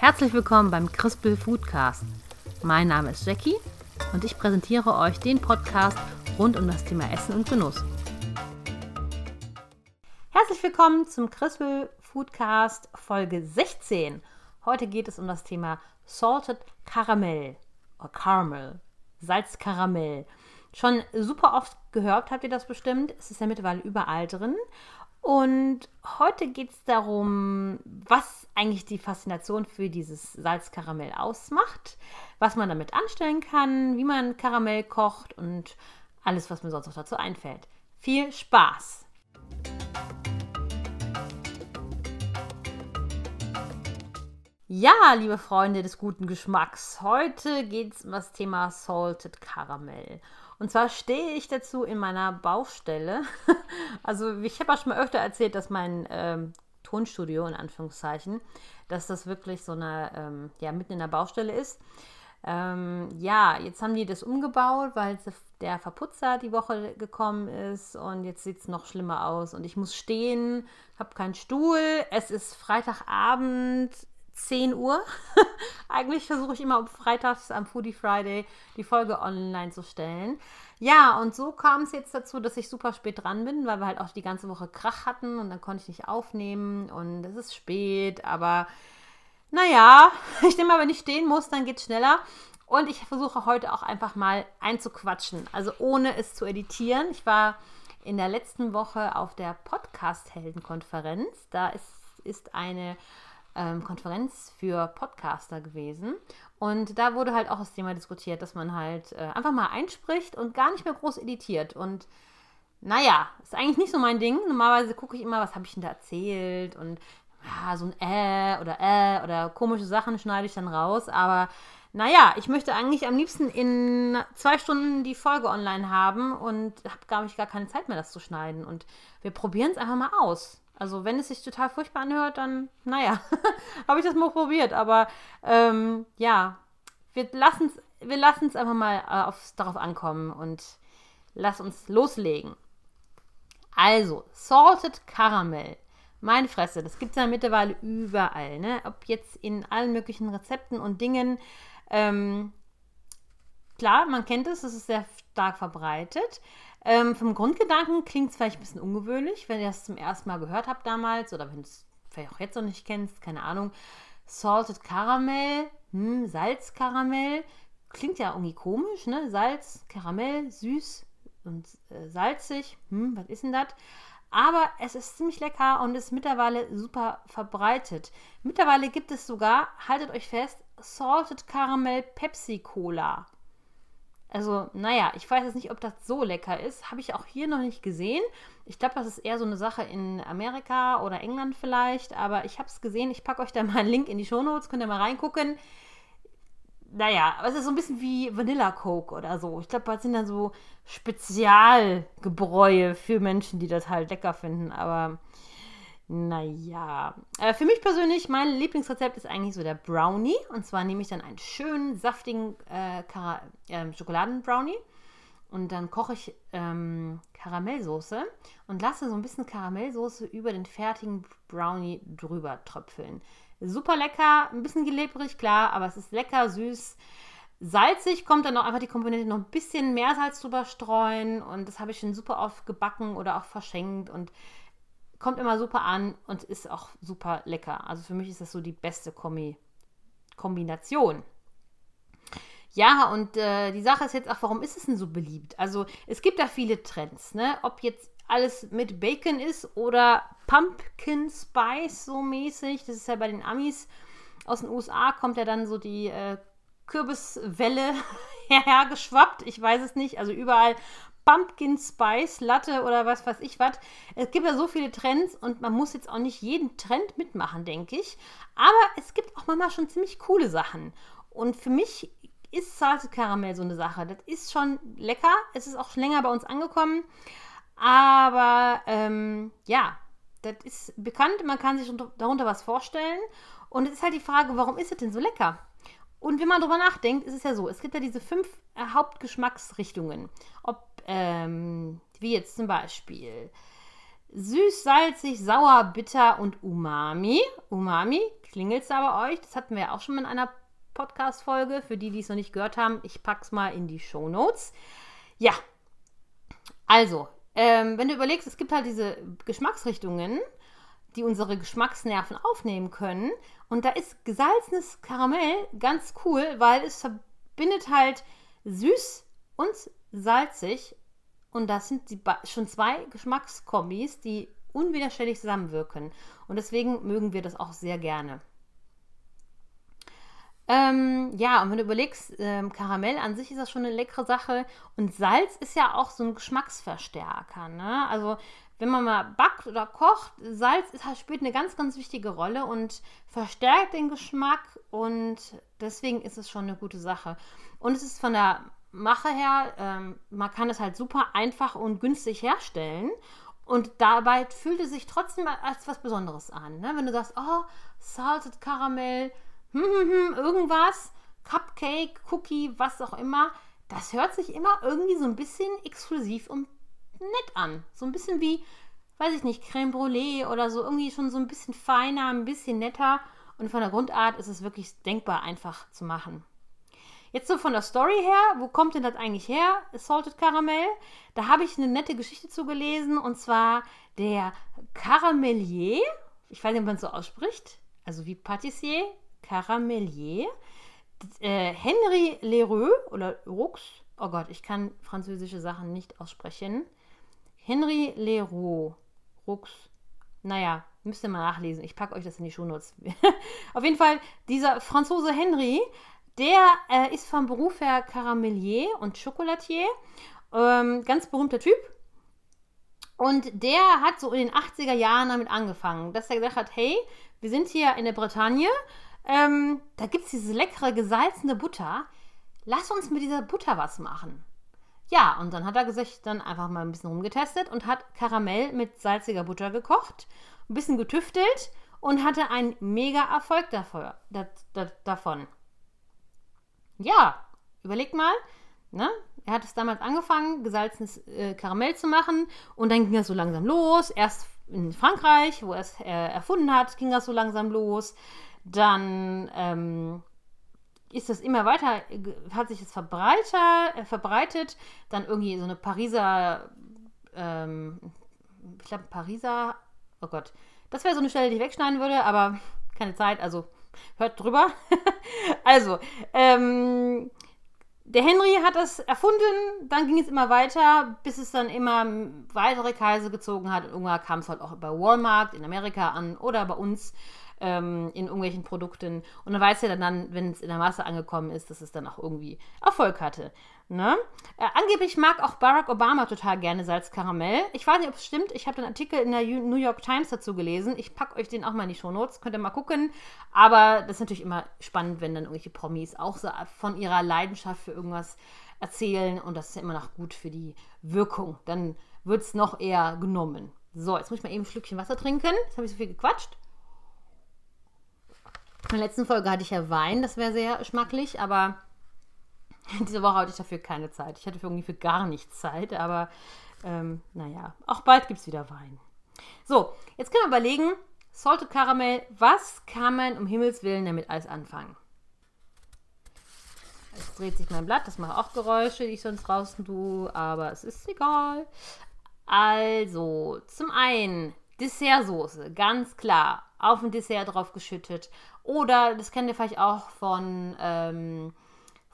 Herzlich willkommen beim Crispel Foodcast. Mein Name ist Jackie und ich präsentiere euch den Podcast rund um das Thema Essen und Genuss. Herzlich willkommen zum Crispel Foodcast Folge 16. Heute geht es um das Thema Salted Caramel oder Caramel, Salzkaramell. Schon super oft gehört habt ihr das bestimmt. Es ist ja mittlerweile überall drin. Und heute geht es darum, was eigentlich die Faszination für dieses Salzkaramell ausmacht, was man damit anstellen kann, wie man Karamell kocht und alles, was mir sonst noch dazu einfällt. Viel Spaß! Ja, liebe Freunde des guten Geschmacks, heute geht es um das Thema Salted Caramel. Und zwar stehe ich dazu in meiner Baustelle. also ich habe auch schon mal öfter erzählt, dass mein ähm, Tonstudio, in Anführungszeichen, dass das wirklich so eine, ähm, ja, mitten in der Baustelle ist. Ähm, ja, jetzt haben die das umgebaut, weil der Verputzer die Woche gekommen ist und jetzt sieht es noch schlimmer aus und ich muss stehen, habe keinen Stuhl. Es ist Freitagabend, 10 Uhr. Eigentlich versuche ich immer um Freitags am Foodie Friday die Folge online zu stellen. Ja, und so kam es jetzt dazu, dass ich super spät dran bin, weil wir halt auch die ganze Woche Krach hatten und dann konnte ich nicht aufnehmen und es ist spät, aber naja, ich denke mal, wenn ich stehen muss, dann geht es schneller. Und ich versuche heute auch einfach mal einzuquatschen, also ohne es zu editieren. Ich war in der letzten Woche auf der Podcast-Helden-Konferenz. Da ist, ist eine ähm, Konferenz für Podcaster gewesen. Und da wurde halt auch das Thema diskutiert, dass man halt äh, einfach mal einspricht und gar nicht mehr groß editiert. Und naja, ist eigentlich nicht so mein Ding. Normalerweise gucke ich immer, was habe ich denn da erzählt und ja, so ein Äh oder Äh oder komische Sachen schneide ich dann raus. Aber naja, ich möchte eigentlich am liebsten in zwei Stunden die Folge online haben und habe, glaube ich, gar keine Zeit mehr, das zu schneiden. Und wir probieren es einfach mal aus. Also wenn es sich total furchtbar anhört, dann, naja, habe ich das mal probiert. Aber ähm, ja, wir lassen es wir einfach mal äh, aufs, darauf ankommen und lass uns loslegen. Also, Salted Caramel. Meine Fresse, das gibt es ja mittlerweile überall. Ne? Ob jetzt in allen möglichen Rezepten und Dingen. Ähm, klar, man kennt es, es ist sehr stark verbreitet. Ähm, vom Grundgedanken klingt es vielleicht ein bisschen ungewöhnlich, wenn ihr das zum ersten Mal gehört habt damals oder wenn du es vielleicht auch jetzt noch nicht kennst, keine Ahnung. Salted Caramel, hm, Salzkaramell, klingt ja irgendwie komisch, ne? Salz, Karamell, süß und äh, salzig, hm, was ist denn das? Aber es ist ziemlich lecker und ist mittlerweile super verbreitet. Mittlerweile gibt es sogar, haltet euch fest, Salted Caramel Pepsi Cola. Also, naja, ich weiß jetzt nicht, ob das so lecker ist. Habe ich auch hier noch nicht gesehen. Ich glaube, das ist eher so eine Sache in Amerika oder England vielleicht. Aber ich habe es gesehen. Ich packe euch da mal einen Link in die Shownotes. Könnt ihr mal reingucken. Naja, es ist so ein bisschen wie Vanilla Coke oder so. Ich glaube, das sind dann so Spezialgebräue für Menschen, die das halt lecker finden. Aber naja, äh, für mich persönlich, mein Lieblingsrezept ist eigentlich so der Brownie. Und zwar nehme ich dann einen schönen, saftigen äh, äh, Schokoladenbrownie. Und dann koche ich ähm, Karamellsoße und lasse so ein bisschen Karamellsoße über den fertigen Brownie drüber tröpfeln. Super lecker, ein bisschen gelebrig, klar, aber es ist lecker, süß. Salzig kommt dann noch einfach die Komponente noch ein bisschen mehr Salz drüber streuen und das habe ich schon super oft gebacken oder auch verschenkt und kommt immer super an und ist auch super lecker. Also für mich ist das so die beste Kombi Kombination. Ja, und äh, die Sache ist jetzt auch, warum ist es denn so beliebt? Also es gibt da viele Trends, ne? Ob jetzt alles mit Bacon ist oder Pumpkin Spice so mäßig. Das ist ja bei den Amis aus den USA kommt ja dann so die äh, Kürbiswelle hergeschwappt. Ich weiß es nicht. Also überall Pumpkin Spice Latte oder was weiß ich was. Es gibt ja so viele Trends und man muss jetzt auch nicht jeden Trend mitmachen, denke ich. Aber es gibt auch manchmal schon ziemlich coole Sachen. Und für mich ist Salted Karamell so eine Sache. Das ist schon lecker. Es ist auch schon länger bei uns angekommen. Aber ähm, ja, das ist bekannt. Man kann sich darunter was vorstellen. Und es ist halt die Frage, warum ist es denn so lecker? Und wenn man darüber nachdenkt, ist es ja so, es gibt ja diese fünf äh, Hauptgeschmacksrichtungen. Ob, ähm, wie jetzt zum Beispiel Süß, salzig, sauer, bitter und Umami. Umami, klingelt es da bei euch? Das hatten wir ja auch schon in einer Podcast-Folge. Für die, die es noch nicht gehört haben, ich es mal in die Show Notes. Ja, also, ähm, wenn du überlegst, es gibt halt diese Geschmacksrichtungen, die unsere Geschmacksnerven aufnehmen können. Und da ist gesalzenes Karamell ganz cool, weil es verbindet halt süß und salzig. Und das sind die, schon zwei Geschmackskombis, die unwiderstehlich zusammenwirken. Und deswegen mögen wir das auch sehr gerne. Ähm, ja, und wenn du überlegst, ähm, Karamell an sich ist das schon eine leckere Sache. Und Salz ist ja auch so ein Geschmacksverstärker. Ne? Also, wenn man mal backt oder kocht, Salz ist, spielt eine ganz, ganz wichtige Rolle und verstärkt den Geschmack. Und deswegen ist es schon eine gute Sache. Und es ist von der Mache her, ähm, man kann es halt super einfach und günstig herstellen. Und dabei fühlt es sich trotzdem als was Besonderes an. Ne? Wenn du sagst, oh, Salted Karamell hm, hm, hm, irgendwas, Cupcake, Cookie, was auch immer, das hört sich immer irgendwie so ein bisschen exklusiv und nett an. So ein bisschen wie, weiß ich nicht, Creme Brûlée oder so, irgendwie schon so ein bisschen feiner, ein bisschen netter. Und von der Grundart ist es wirklich denkbar einfach zu machen. Jetzt so von der Story her, wo kommt denn das eigentlich her, Salted Caramel? Da habe ich eine nette Geschichte zugelesen und zwar der Caramellier, ich weiß nicht, ob man es so ausspricht, also wie Patissier, Caramellier. Äh, Henry Leroux oder Roux, oh Gott, ich kann französische Sachen nicht aussprechen. Henry Leroux, Roux, naja, müsst ihr mal nachlesen. Ich packe euch das in die Shownotes. Auf jeden Fall, dieser Franzose Henry, der äh, ist vom Beruf her Caramellier und Chocolatier. Ähm, ganz berühmter Typ. Und der hat so in den 80er Jahren damit angefangen, dass er gesagt hat, hey, wir sind hier in der Bretagne ähm, da gibt es diese leckere gesalzene Butter. Lass uns mit dieser Butter was machen. Ja, und dann hat er sich dann einfach mal ein bisschen rumgetestet und hat Karamell mit salziger Butter gekocht, ein bisschen getüftelt und hatte einen mega Erfolg dafür, da, da, davon. Ja, überleg mal, ne? Er hat es damals angefangen, gesalzenes äh, Karamell zu machen und dann ging das so langsam los. Erst in Frankreich, wo er es äh, erfunden hat, ging das so langsam los dann ähm, ist das immer weiter, hat sich das verbreitet, äh, verbreitet. Dann irgendwie so eine Pariser, ähm, ich glaube Pariser, oh Gott, das wäre so eine Stelle, die ich wegschneiden würde, aber keine Zeit, also hört drüber. also, ähm, der Henry hat das erfunden, dann ging es immer weiter, bis es dann immer weitere Kreise gezogen hat. Und irgendwann kam es halt auch bei Walmart in Amerika an oder bei uns ähm, in irgendwelchen Produkten. Und dann weiß er dann, wenn es in der Masse angekommen ist, dass es dann auch irgendwie Erfolg hatte. Ne? Äh, angeblich mag auch Barack Obama total gerne Salzkaramell. Ich weiß nicht, ob es stimmt. Ich habe den Artikel in der New York Times dazu gelesen. Ich packe euch den auch mal in die Show Notes. Könnt ihr mal gucken. Aber das ist natürlich immer spannend, wenn dann irgendwelche Promis auch so von ihrer Leidenschaft für irgendwas erzählen. Und das ist ja immer noch gut für die Wirkung. Dann wird es noch eher genommen. So, jetzt muss ich mal eben ein Schlückchen Wasser trinken. Jetzt habe ich so viel gequatscht. In der letzten Folge hatte ich ja Wein, das wäre sehr schmacklich, aber diese Woche hatte ich dafür keine Zeit. Ich hatte irgendwie für gar nichts Zeit, aber ähm, naja, auch bald gibt es wieder Wein. So, jetzt können wir überlegen, Salted Caramel, was kann man um Himmels Willen damit alles anfangen? Jetzt dreht sich mein Blatt, das macht auch Geräusche, die ich sonst draußen tue, aber es ist egal. Also, zum einen Dessertsoße, ganz klar, auf ein Dessert drauf geschüttet. Oder, das kennt ihr vielleicht auch von, ähm,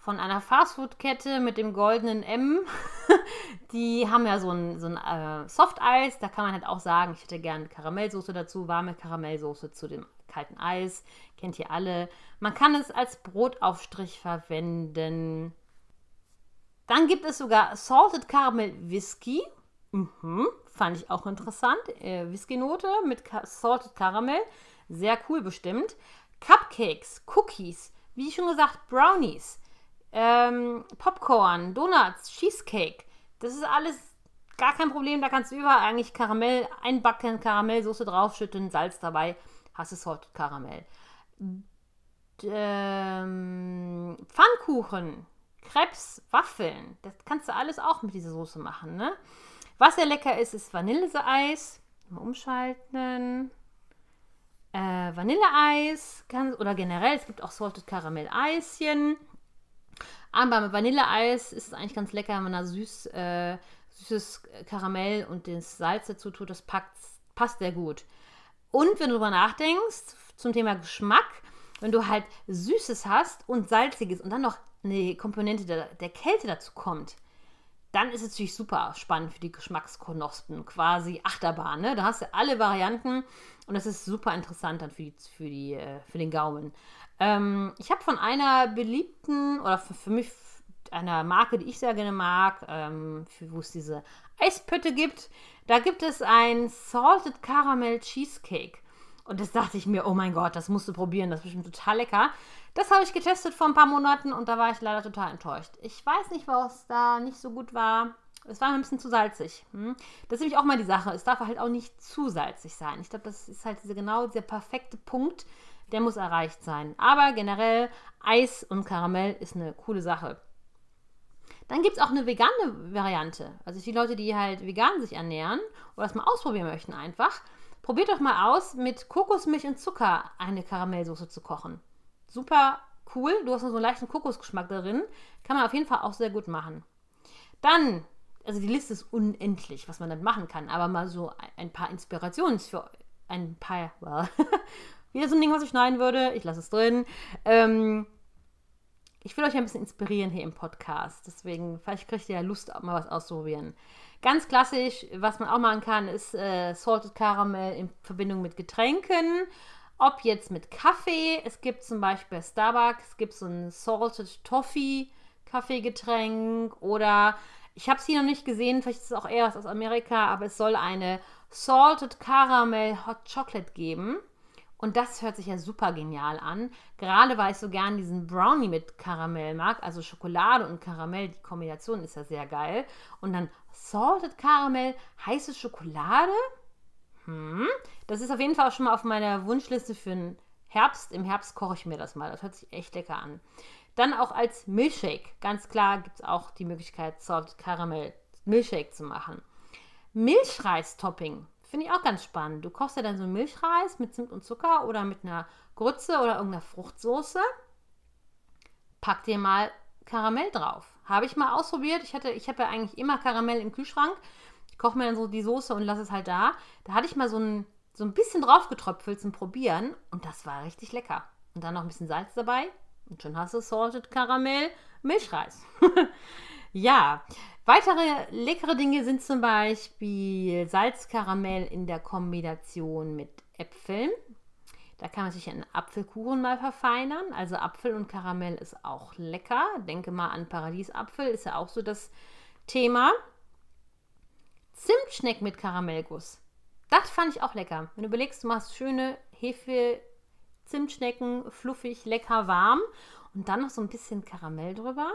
von einer Fastfood-Kette mit dem goldenen M. die haben ja so ein, so ein äh, Softeis. Da kann man halt auch sagen, ich hätte gerne Karamellsoße dazu, warme Karamellsoße zu dem kalten Eis. Kennt ihr alle. Man kann es als Brotaufstrich verwenden. Dann gibt es sogar Salted Caramel Whisky. Mhm, fand ich auch interessant. Äh, Whisky-Note mit Ka Salted Caramel. Sehr cool bestimmt. Cupcakes, Cookies, wie schon gesagt, Brownies, ähm, Popcorn, Donuts, Cheesecake. Das ist alles gar kein Problem. Da kannst du überall eigentlich Karamell einbacken, Karamellsoße draufschütten, Salz dabei. Hast du Salted Karamell. Ähm, Pfannkuchen, Krebs, Waffeln. Das kannst du alles auch mit dieser Soße machen. Ne? Was sehr lecker ist, ist Vanilleeis. Mal umschalten. Äh, Vanilleeis kann, oder generell, es gibt auch Salted Caramel Eischen. Aber mit Vanilleeis ist es eigentlich ganz lecker, wenn man da süß, äh, süßes Karamell und das Salz dazu tut. Das packt, passt sehr gut. Und wenn du darüber nachdenkst, zum Thema Geschmack, wenn du halt Süßes hast und Salziges und dann noch eine Komponente der, der Kälte dazu kommt, dann ist es natürlich super spannend für die Geschmacksknospen, quasi Achterbahn. Ne? Da hast du alle Varianten und das ist super interessant dann für, die, für, die, äh, für den Gaumen. Ähm, ich habe von einer beliebten oder für, für, mich einer Marke, die ich sehr gerne mag, ähm, wo es diese Eispötte gibt, da gibt es ein Salted Caramel Cheesecake. Und das dachte ich mir, oh mein Gott, das musst du probieren, das ist bestimmt total lecker. Das habe ich getestet vor ein paar Monaten und da war ich leider total enttäuscht. Ich weiß nicht, was da nicht so gut war. Es war ein bisschen zu salzig. Hm? Das ist nämlich auch mal die Sache. Es darf halt auch nicht zu salzig sein. Ich glaube, das ist halt diese, genau dieser perfekte Punkt, der muss erreicht sein. Aber generell, Eis und Karamell ist eine coole Sache. Dann gibt es auch eine vegane Variante. Also die Leute, die halt vegan sich ernähren oder das mal ausprobieren möchten einfach, probiert doch mal aus, mit Kokosmilch und Zucker eine Karamellsoße zu kochen super cool. Du hast noch so einen leichten Kokosgeschmack darin. Kann man auf jeden Fall auch sehr gut machen. Dann, also die Liste ist unendlich, was man damit machen kann. Aber mal so ein paar Inspirationen für ein paar, well, wieder so ein Ding, was ich schneiden würde. Ich lasse es drin. Ähm, ich will euch ein bisschen inspirieren hier im Podcast. Deswegen, vielleicht kriegt ihr ja Lust, mal was auszuprobieren. Ganz klassisch, was man auch machen kann, ist äh, Salted Caramel in Verbindung mit Getränken. Ob jetzt mit Kaffee, es gibt zum Beispiel bei Starbucks, es gibt so ein Salted Toffee Kaffeegetränk oder ich habe es hier noch nicht gesehen, vielleicht ist es auch eher aus Amerika, aber es soll eine Salted Caramel Hot Chocolate geben. Und das hört sich ja super genial an. Gerade weil ich so gern diesen Brownie mit Karamell mag. Also Schokolade und Karamell, die Kombination ist ja sehr geil. Und dann Salted Caramel, heiße Schokolade hm, das ist auf jeden Fall auch schon mal auf meiner Wunschliste für den Herbst. Im Herbst koche ich mir das mal. Das hört sich echt lecker an. Dann auch als Milchshake. Ganz klar gibt es auch die Möglichkeit, Salt Caramel Milchshake zu machen. Milchreis-Topping finde ich auch ganz spannend. Du kochst ja dann so Milchreis mit Zimt und Zucker oder mit einer Grütze oder irgendeiner Fruchtsoße. Pack dir mal Karamell drauf. Habe ich mal ausprobiert. Ich, ich habe ja eigentlich immer Karamell im Kühlschrank. Ich koche mir dann so die Soße und lasse es halt da. Da hatte ich mal so ein, so ein bisschen draufgetröpfelt zum Probieren und das war richtig lecker. Und dann noch ein bisschen Salz dabei und schon hast du Salted Karamell Milchreis. ja, weitere leckere Dinge sind zum Beispiel Salzkaramell in der Kombination mit Äpfeln. Da kann man sich einen Apfelkuchen mal verfeinern. Also Apfel und Karamell ist auch lecker. Denke mal an Paradiesapfel, ist ja auch so das Thema. Zimtschneck mit Karamellguss. Das fand ich auch lecker. Wenn du überlegst, du machst schöne Hefe, Zimtschnecken, fluffig, lecker, warm und dann noch so ein bisschen Karamell drüber.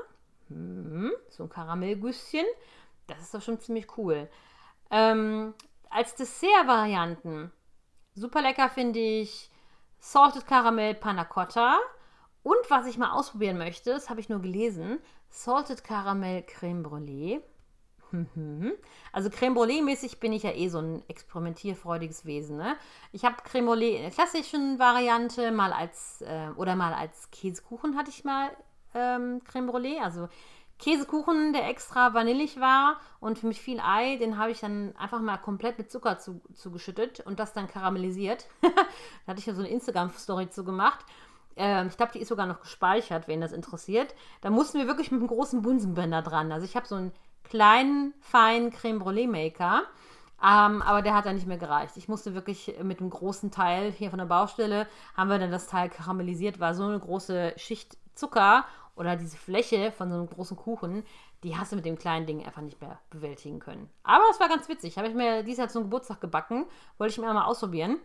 Hm, so ein Karamellgüsschen. Das ist doch schon ziemlich cool. Ähm, als Dessert-Varianten super lecker finde ich Salted Caramel Panna Cotta. Und was ich mal ausprobieren möchte, das habe ich nur gelesen, Salted Caramel Creme Brûlée. Also Creme Brûlée-mäßig bin ich ja eh so ein experimentierfreudiges Wesen. Ne? Ich habe Creme Brûlée in der klassischen Variante, mal als äh, oder mal als Käsekuchen hatte ich mal ähm, Creme Brûlée. Also Käsekuchen, der extra vanillig war und für mich viel Ei, den habe ich dann einfach mal komplett mit Zucker zugeschüttet zu und das dann karamellisiert. da hatte ich ja so eine Instagram-Story zu gemacht. Ähm, ich glaube, die ist sogar noch gespeichert, wen das interessiert. Da mussten wir wirklich mit einem großen Bunsenbänder dran. Also ich habe so ein kleinen, feinen Creme Brûlée Maker. Ähm, aber der hat dann nicht mehr gereicht. Ich musste wirklich mit einem großen Teil hier von der Baustelle, haben wir dann das Teil karamellisiert, war so eine große Schicht Zucker oder diese Fläche von so einem großen Kuchen, die hast du mit dem kleinen Ding einfach nicht mehr bewältigen können. Aber es war ganz witzig. Habe ich mir dieses Jahr zum Geburtstag gebacken, wollte ich mir mal ausprobieren.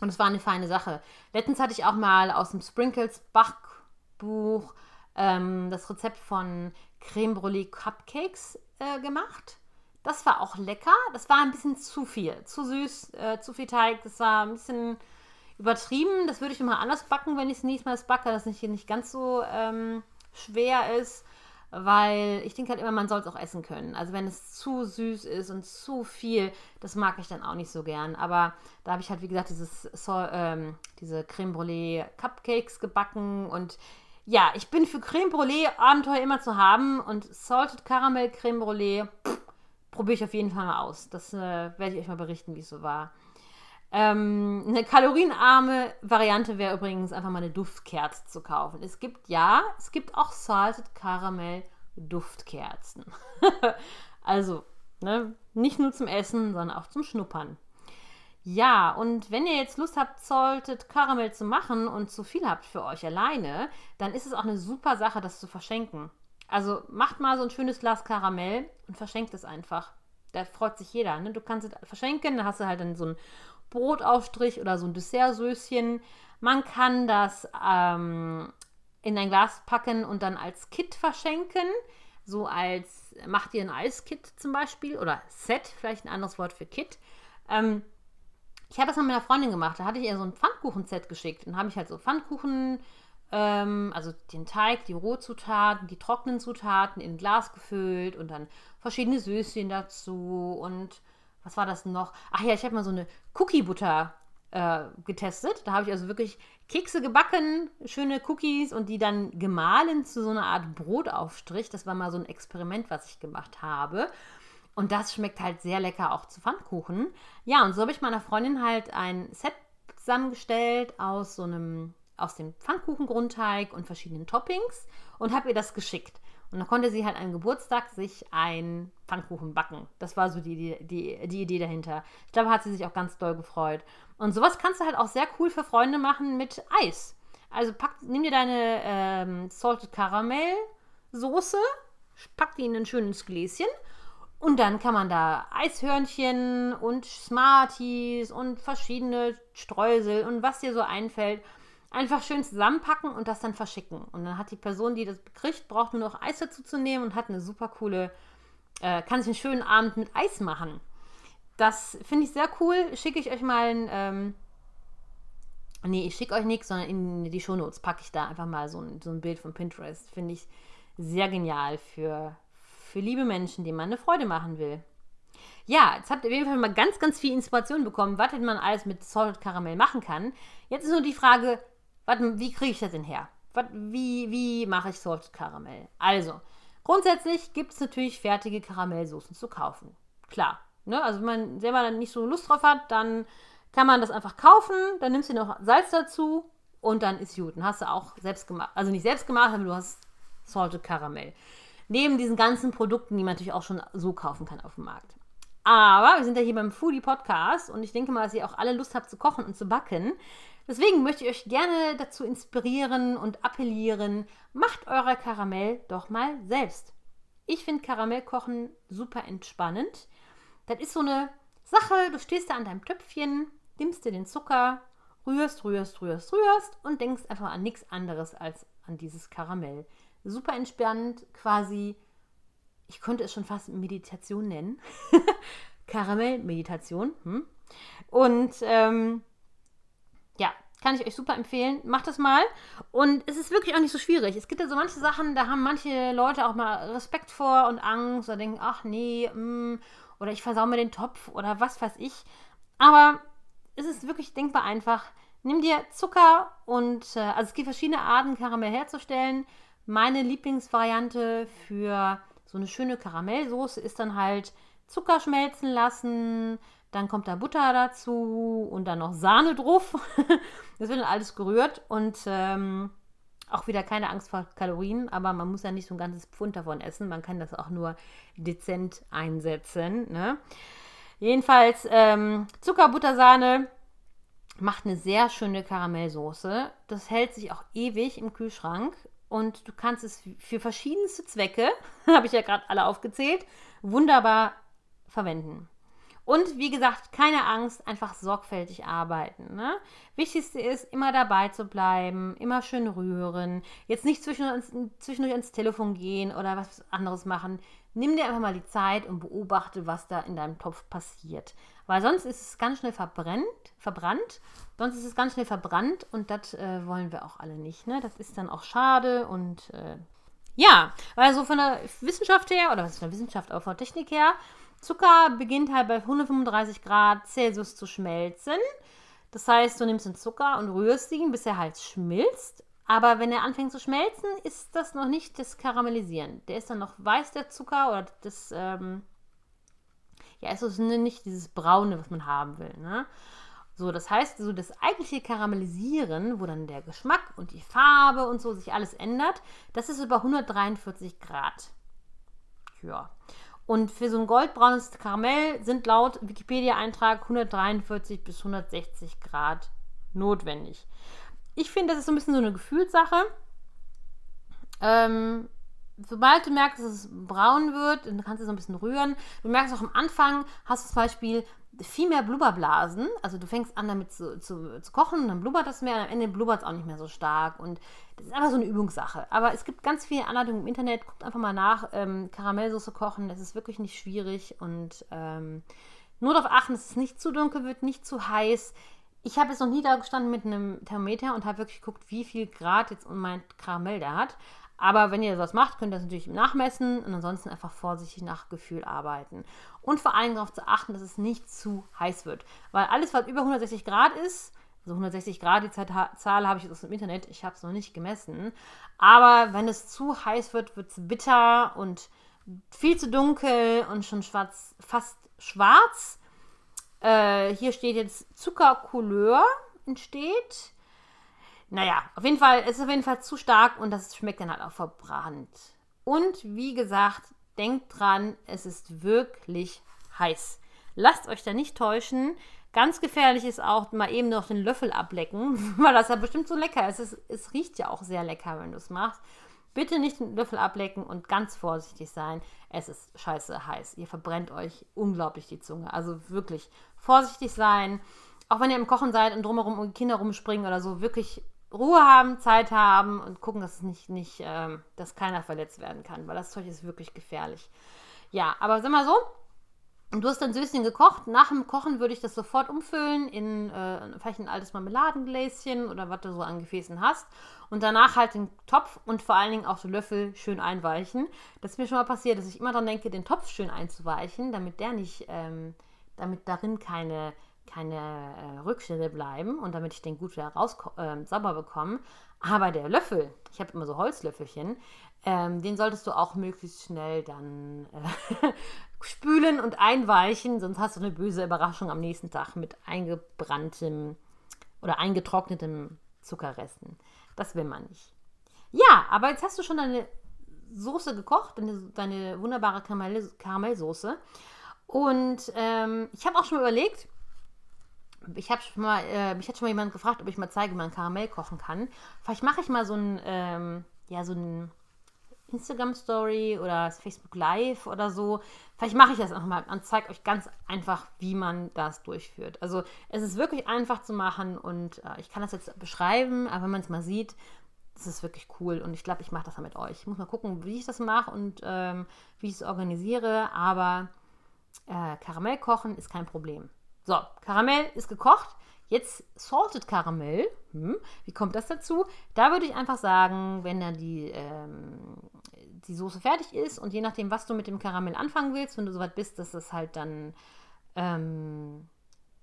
Und es war eine feine Sache. Letztens hatte ich auch mal aus dem Sprinkles Backbuch ähm, das Rezept von Creme Brûlée Cupcakes äh, gemacht. Das war auch lecker. Das war ein bisschen zu viel. Zu süß, äh, zu viel Teig. Das war ein bisschen übertrieben. Das würde ich nochmal anders backen, wenn ich es nächstes Mal backe, dass es hier nicht ganz so ähm, schwer ist. weil ich denke halt immer, man soll es auch essen können. Also wenn es zu süß ist und zu viel, das mag ich dann auch nicht so gern. Aber da habe ich halt, wie gesagt, dieses, so, ähm, diese Creme Brûlée Cupcakes gebacken und ja, ich bin für Creme Brûlée Abenteuer immer zu haben und Salted Caramel Creme Brûlée probiere ich auf jeden Fall mal aus. Das äh, werde ich euch mal berichten, wie es so war. Ähm, eine kalorienarme Variante wäre übrigens einfach mal eine Duftkerze zu kaufen. Es gibt ja, es gibt auch Salted Caramel Duftkerzen. also, ne, nicht nur zum Essen, sondern auch zum Schnuppern. Ja, und wenn ihr jetzt Lust habt, Salted Caramel zu machen und zu viel habt für euch alleine, dann ist es auch eine super Sache, das zu verschenken. Also macht mal so ein schönes Glas Karamell und verschenkt es einfach. Da freut sich jeder. Ne? Du kannst es verschenken, da hast du halt dann so ein Brotaufstrich oder so ein Dessertsöschen. Man kann das ähm, in ein Glas packen und dann als Kit verschenken. So als, macht ihr ein Eiskit zum Beispiel oder Set, vielleicht ein anderes Wort für Kit. Ähm, ich habe das mit meiner Freundin gemacht. Da hatte ich ihr so ein Pfannkuchen-Set geschickt. Dann habe ich halt so Pfannkuchen, ähm, also den Teig, die Rohzutaten, die trockenen Zutaten in ein Glas gefüllt und dann verschiedene Süßchen dazu und was war das noch? Ach ja, ich habe mal so eine Cookie-Butter äh, getestet. Da habe ich also wirklich Kekse gebacken, schöne Cookies und die dann gemahlen zu so einer Art Brotaufstrich. Das war mal so ein Experiment, was ich gemacht habe. Und das schmeckt halt sehr lecker auch zu Pfannkuchen. Ja, und so habe ich meiner Freundin halt ein Set zusammengestellt aus so einem, aus dem Pfannkuchengrundteig und verschiedenen Toppings und habe ihr das geschickt. Und dann konnte sie halt an Geburtstag sich einen Pfannkuchen backen. Das war so die, die, die Idee dahinter. Ich glaube, hat sie sich auch ganz doll gefreut. Und sowas kannst du halt auch sehr cool für Freunde machen mit Eis. Also pack, nimm dir deine ähm, Salted Caramel Soße, pack die in ein schönes Gläschen und dann kann man da Eishörnchen und Smarties und verschiedene Streusel und was dir so einfällt einfach schön zusammenpacken und das dann verschicken. Und dann hat die Person, die das kriegt, braucht nur noch Eis dazu zu nehmen und hat eine super coole, äh, kann sich einen schönen Abend mit Eis machen. Das finde ich sehr cool. Schicke ich euch mal ein, ähm, nee, ich schicke euch nichts, sondern in die Shownotes packe ich da einfach mal so ein, so ein Bild von Pinterest. Finde ich sehr genial für, für liebe Menschen, denen man eine Freude machen will. Ja, jetzt habt ihr auf jeden Fall mal ganz, ganz viel Inspiration bekommen, was man alles mit Salted Caramel machen kann. Jetzt ist nur die Frage, Warte, wie kriege ich das denn her? Wat, wie, wie mache ich Salted Karamell? Also, grundsätzlich gibt es natürlich fertige Karamellsoßen zu kaufen. Klar. Ne? Also, wenn man selber dann nicht so Lust drauf hat, dann kann man das einfach kaufen. Dann nimmst du noch Salz dazu und dann ist gut. Dann hast du auch selbst gemacht. Also nicht selbst gemacht, aber du hast Salted Karamell. Neben diesen ganzen Produkten, die man natürlich auch schon so kaufen kann auf dem Markt. Aber wir sind ja hier beim Foodie Podcast und ich denke mal, dass ihr auch alle Lust habt zu kochen und zu backen. Deswegen möchte ich euch gerne dazu inspirieren und appellieren, macht euer Karamell doch mal selbst. Ich finde Karamellkochen super entspannend. Das ist so eine Sache, du stehst da an deinem Töpfchen, nimmst dir den Zucker, rührst, rührst, rührst, rührst und denkst einfach an nichts anderes als an dieses Karamell. Super entspannend, quasi, ich könnte es schon fast Meditation nennen. Karamell-Meditation. Hm? Und ähm, ja, kann ich euch super empfehlen. Macht das mal. Und es ist wirklich auch nicht so schwierig. Es gibt ja so manche Sachen, da haben manche Leute auch mal Respekt vor und Angst oder denken, ach nee, mm, oder ich versau mir den Topf oder was weiß ich. Aber es ist wirklich denkbar einfach. Nimm dir Zucker und, äh, also es gibt verschiedene Arten, Karamell herzustellen. Meine Lieblingsvariante für so eine schöne Karamellsoße ist dann halt Zucker schmelzen lassen, dann kommt da Butter dazu und dann noch Sahne drauf. das wird dann alles gerührt und ähm, auch wieder keine Angst vor Kalorien, aber man muss ja nicht so ein ganzes Pfund davon essen. Man kann das auch nur dezent einsetzen. Ne? Jedenfalls ähm, Zucker, Butter, Sahne macht eine sehr schöne Karamellsoße. Das hält sich auch ewig im Kühlschrank und du kannst es für verschiedenste Zwecke, habe ich ja gerade alle aufgezählt, wunderbar verwenden. Und wie gesagt, keine Angst, einfach sorgfältig arbeiten. Ne? Wichtigste ist, immer dabei zu bleiben, immer schön rühren, jetzt nicht zwischendurch, zwischendurch ins Telefon gehen oder was anderes machen. Nimm dir einfach mal die Zeit und beobachte, was da in deinem Topf passiert. Weil sonst ist es ganz schnell verbrennt, verbrannt, sonst ist es ganz schnell verbrannt und das äh, wollen wir auch alle nicht. Ne? Das ist dann auch schade und äh, Ja, weil so von der Wissenschaft her, oder was ist von der Wissenschaft, aber von der Technik her, Zucker beginnt halt bei 135 Grad Celsius zu schmelzen. Das heißt, du nimmst den Zucker und rührst ihn, bis er halt schmilzt. Aber wenn er anfängt zu schmelzen, ist das noch nicht das Karamellisieren. Der ist dann noch weiß, der Zucker, oder das, ähm, ja, ist es nicht dieses Braune, was man haben will. Ne? So, das heißt, so das eigentliche Karamellisieren, wo dann der Geschmack und die Farbe und so sich alles ändert, das ist über 143 Grad. Ja. Und für so ein goldbraunes Karamell sind laut Wikipedia-Eintrag 143 bis 160 Grad notwendig. Ich finde, das ist so ein bisschen so eine Gefühlssache. Ähm, sobald du merkst, dass es braun wird, dann kannst du so ein bisschen rühren. Du merkst auch am Anfang, hast du zum Beispiel viel mehr Blubberblasen. Also du fängst an damit zu, zu, zu kochen und dann blubbert das mehr und am Ende blubbert es auch nicht mehr so stark. Und das ist einfach so eine Übungssache. Aber es gibt ganz viele Anleitungen im Internet. Guckt einfach mal nach. Ähm, Karamellsoße kochen, das ist wirklich nicht schwierig. Und ähm, nur darauf achten, dass es nicht zu dunkel wird, nicht zu heiß. Ich habe jetzt noch nie da gestanden mit einem Thermometer und habe wirklich geguckt, wie viel Grad jetzt mein Karamell da hat. Aber wenn ihr das macht, könnt ihr das natürlich nachmessen und ansonsten einfach vorsichtig nach Gefühl arbeiten. Und vor allem darauf zu achten, dass es nicht zu heiß wird. Weil alles, was über 160 Grad ist, also 160 Grad, die Zahl habe ich aus dem Internet, ich habe es noch nicht gemessen. Aber wenn es zu heiß wird, wird es bitter und viel zu dunkel und schon schwarz, fast schwarz. Äh, hier steht jetzt Zuckercouleur entsteht. Naja, auf jeden Fall, es ist auf jeden Fall zu stark und das schmeckt dann halt auch verbrannt. Und wie gesagt, denkt dran, es ist wirklich heiß. Lasst euch da nicht täuschen. Ganz gefährlich ist auch mal eben noch den Löffel ablecken, weil das ja bestimmt so lecker ist. Es, es riecht ja auch sehr lecker, wenn du es machst. Bitte nicht den Löffel ablecken und ganz vorsichtig sein. Es ist scheiße heiß. Ihr verbrennt euch unglaublich die Zunge. Also wirklich vorsichtig sein. Auch wenn ihr im Kochen seid und drumherum um Kinder rumspringen oder so, wirklich Ruhe haben, Zeit haben und gucken, dass es nicht, nicht ähm, dass keiner verletzt werden kann, weil das Zeug ist wirklich gefährlich. Ja, aber sag mal so, du hast dann Süßchen gekocht. Nach dem Kochen würde ich das sofort umfüllen in äh, vielleicht ein altes Marmeladengläschen oder was du so an Gefäßen hast. Und danach halt den Topf und vor allen Dingen auch so Löffel schön einweichen. Das ist mir schon mal passiert, dass ich immer daran denke, den Topf schön einzuweichen, damit der nicht, ähm, damit darin keine keine äh, Rückstände bleiben und damit ich den gut wieder raus äh, sauber bekomme. Aber der Löffel, ich habe immer so Holzlöffelchen, ähm, den solltest du auch möglichst schnell dann äh, spülen und einweichen, sonst hast du eine böse Überraschung am nächsten Tag mit eingebranntem oder eingetrocknetem Zuckerresten. Das will man nicht. Ja, aber jetzt hast du schon deine Soße gekocht, deine, deine wunderbare Karamell Karamellsoße. Und ähm, ich habe auch schon überlegt, ich habe schon mal, äh, mich hat schon mal jemand gefragt, ob ich mal zeige, wie man Karamell kochen kann. Vielleicht mache ich mal so ein, ähm, ja, so ein Instagram Story oder Facebook Live oder so. Vielleicht mache ich das auch mal und zeige euch ganz einfach, wie man das durchführt. Also es ist wirklich einfach zu machen und äh, ich kann das jetzt beschreiben, aber wenn man es mal sieht, das ist wirklich cool und ich glaube, ich mache das dann mit euch. Ich muss mal gucken, wie ich das mache und ähm, wie ich es organisiere, aber äh, Karamell kochen ist kein Problem. So, Karamell ist gekocht. Jetzt Salted Karamell. Hm, wie kommt das dazu? Da würde ich einfach sagen, wenn dann die, ähm, die Soße fertig ist und je nachdem, was du mit dem Karamell anfangen willst, wenn du so weit bist, dass das halt dann ähm,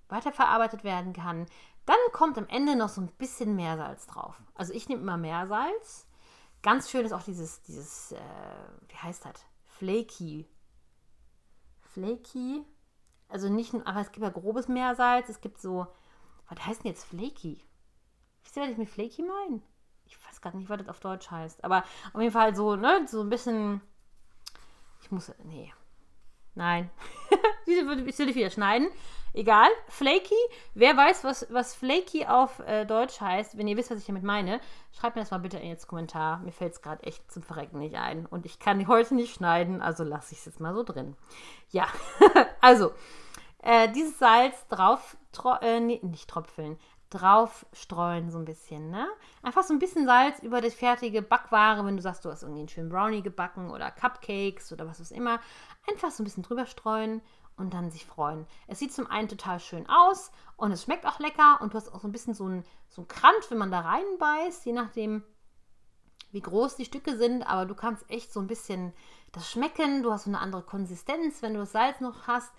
weiterverarbeitet werden kann, dann kommt am Ende noch so ein bisschen Meersalz drauf. Also ich nehme immer Meersalz. Ganz schön ist auch dieses, dieses, äh, wie heißt das? Flaky. Flaky also nicht nur, aber es gibt ja grobes Meersalz, es gibt so, was heißt denn jetzt Flaky? Wisst ihr, was ich mit Flaky meine? Ich weiß gar nicht, was das auf Deutsch heißt. Aber auf jeden Fall so, ne, so ein bisschen. Ich muss. Nee. Nein. ich will dich wieder schneiden. Egal. Flaky. Wer weiß, was, was Flaky auf äh, Deutsch heißt, wenn ihr wisst, was ich damit meine, schreibt mir das mal bitte in den Kommentar. Mir fällt es gerade echt zum Verrecken nicht ein. Und ich kann heute nicht schneiden, also lasse ich es jetzt mal so drin. Ja. also. Äh, dieses Salz drauf, äh, nee, nicht tropfeln, drauf streuen so ein bisschen, ne? Einfach so ein bisschen Salz über die fertige Backware, wenn du sagst, du hast irgendwie einen schönen Brownie gebacken oder Cupcakes oder was auch immer. Einfach so ein bisschen drüber streuen und dann sich freuen. Es sieht zum einen total schön aus und es schmeckt auch lecker und du hast auch so ein bisschen so ein, so ein Krant, wenn man da reinbeißt, je nachdem, wie groß die Stücke sind, aber du kannst echt so ein bisschen das schmecken. Du hast so eine andere Konsistenz, wenn du das Salz noch hast.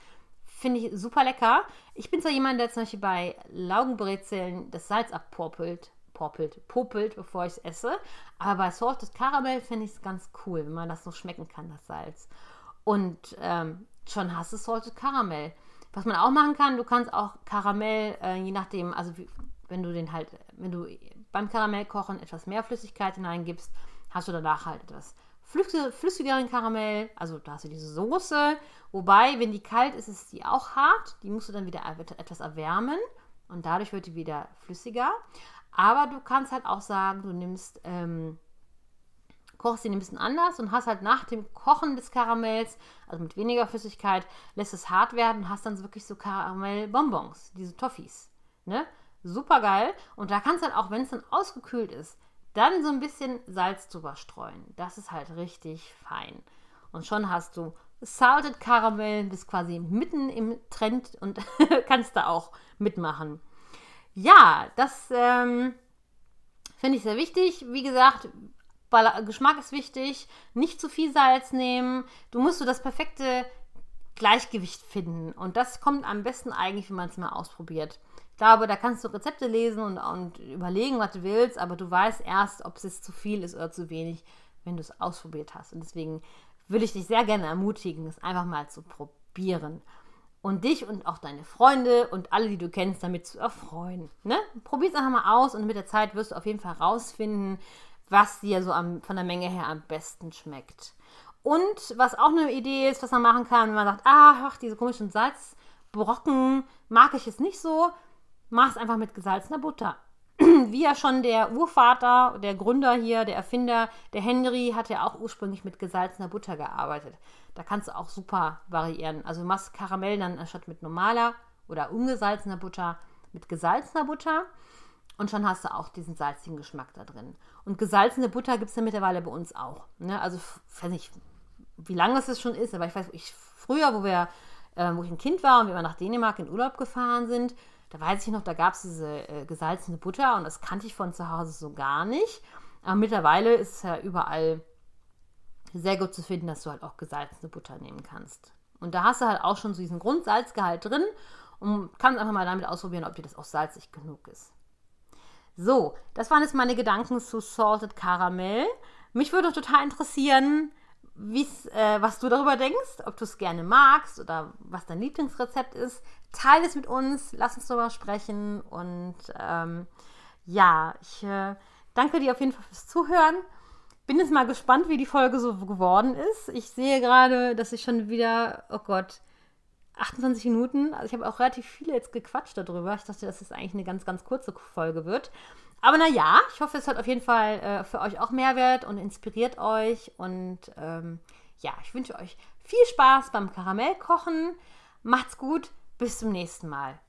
Finde ich super lecker. Ich bin zwar jemand, der zum Beispiel bei Laugenbrezeln das Salz abporpelt, popelt, popelt, bevor ich es esse. Aber bei Salted Caramel finde ich es ganz cool, wenn man das so schmecken kann, das Salz. Und ähm, schon hast du Salted Caramel. Was man auch machen kann, du kannst auch Karamell, äh, je nachdem, also wenn du den halt, wenn du beim Karamellkochen etwas mehr Flüssigkeit hineingibst, hast du danach halt etwas flüssigeren Karamell, also da hast du diese Soße. Wobei, wenn die kalt ist, ist die auch hart. Die musst du dann wieder etwas erwärmen und dadurch wird die wieder flüssiger. Aber du kannst halt auch sagen, du nimmst, ähm, kochst sie ein bisschen anders und hast halt nach dem Kochen des Karamells, also mit weniger Flüssigkeit, lässt es hart werden und hast dann wirklich so Karamellbonbons, diese Toffees. Ne? Super geil. Und da kannst du halt auch, wenn es dann ausgekühlt ist, dann so ein bisschen Salz drüber streuen. Das ist halt richtig fein. Und schon hast du Salted Caramel, das quasi mitten im Trend und kannst da auch mitmachen. Ja, das ähm, finde ich sehr wichtig. Wie gesagt, Geschmack ist wichtig. Nicht zu viel Salz nehmen. Du musst so das perfekte Gleichgewicht finden. Und das kommt am besten eigentlich, wenn man es mal ausprobiert. Ich glaube, da kannst du Rezepte lesen und, und überlegen, was du willst, aber du weißt erst, ob es zu viel ist oder zu wenig, wenn du es ausprobiert hast. Und deswegen würde ich dich sehr gerne ermutigen, es einfach mal zu probieren. Und dich und auch deine Freunde und alle, die du kennst, damit zu erfreuen. Ne? Probier es einfach mal aus und mit der Zeit wirst du auf jeden Fall herausfinden, was dir so am, von der Menge her am besten schmeckt. Und was auch eine Idee ist, was man machen kann, wenn man sagt, ah, ach, diese komischen Salzbrocken mag ich jetzt nicht so, mach es einfach mit gesalzener Butter. Wie ja schon der Urvater, der Gründer hier, der Erfinder, der Henry, hat ja auch ursprünglich mit gesalzener Butter gearbeitet. Da kannst du auch super variieren. Also du machst Karamell dann anstatt mit normaler oder ungesalzener Butter mit gesalzener Butter. Und schon hast du auch diesen salzigen Geschmack da drin. Und gesalzene Butter gibt es ja mittlerweile bei uns auch. Ne? Also, ich weiß nicht, wie lange es schon ist, aber ich weiß, ich, früher, wo, wir, äh, wo ich ein Kind war und wir mal nach Dänemark in Urlaub gefahren sind, da weiß ich noch, da gab es diese äh, gesalzene Butter und das kannte ich von zu Hause so gar nicht. Aber mittlerweile ist es ja überall sehr gut zu finden, dass du halt auch gesalzene Butter nehmen kannst. Und da hast du halt auch schon so diesen Grundsalzgehalt drin und kannst einfach mal damit ausprobieren, ob dir das auch salzig genug ist. So, das waren jetzt meine Gedanken zu Salted Caramel. Mich würde total interessieren, äh, was du darüber denkst, ob du es gerne magst oder was dein Lieblingsrezept ist. Teile es mit uns, lass uns darüber sprechen und ähm, ja, ich äh, danke dir auf jeden Fall fürs Zuhören. Bin jetzt mal gespannt, wie die Folge so geworden ist. Ich sehe gerade, dass ich schon wieder, oh Gott, 28 Minuten. Also ich habe auch relativ viele jetzt gequatscht darüber. Ich dachte, dass es eigentlich eine ganz, ganz kurze Folge wird. Aber naja, ich hoffe, es hat auf jeden Fall äh, für euch auch Mehrwert und inspiriert euch. Und ähm, ja, ich wünsche euch viel Spaß beim Karamellkochen. Macht's gut, bis zum nächsten Mal.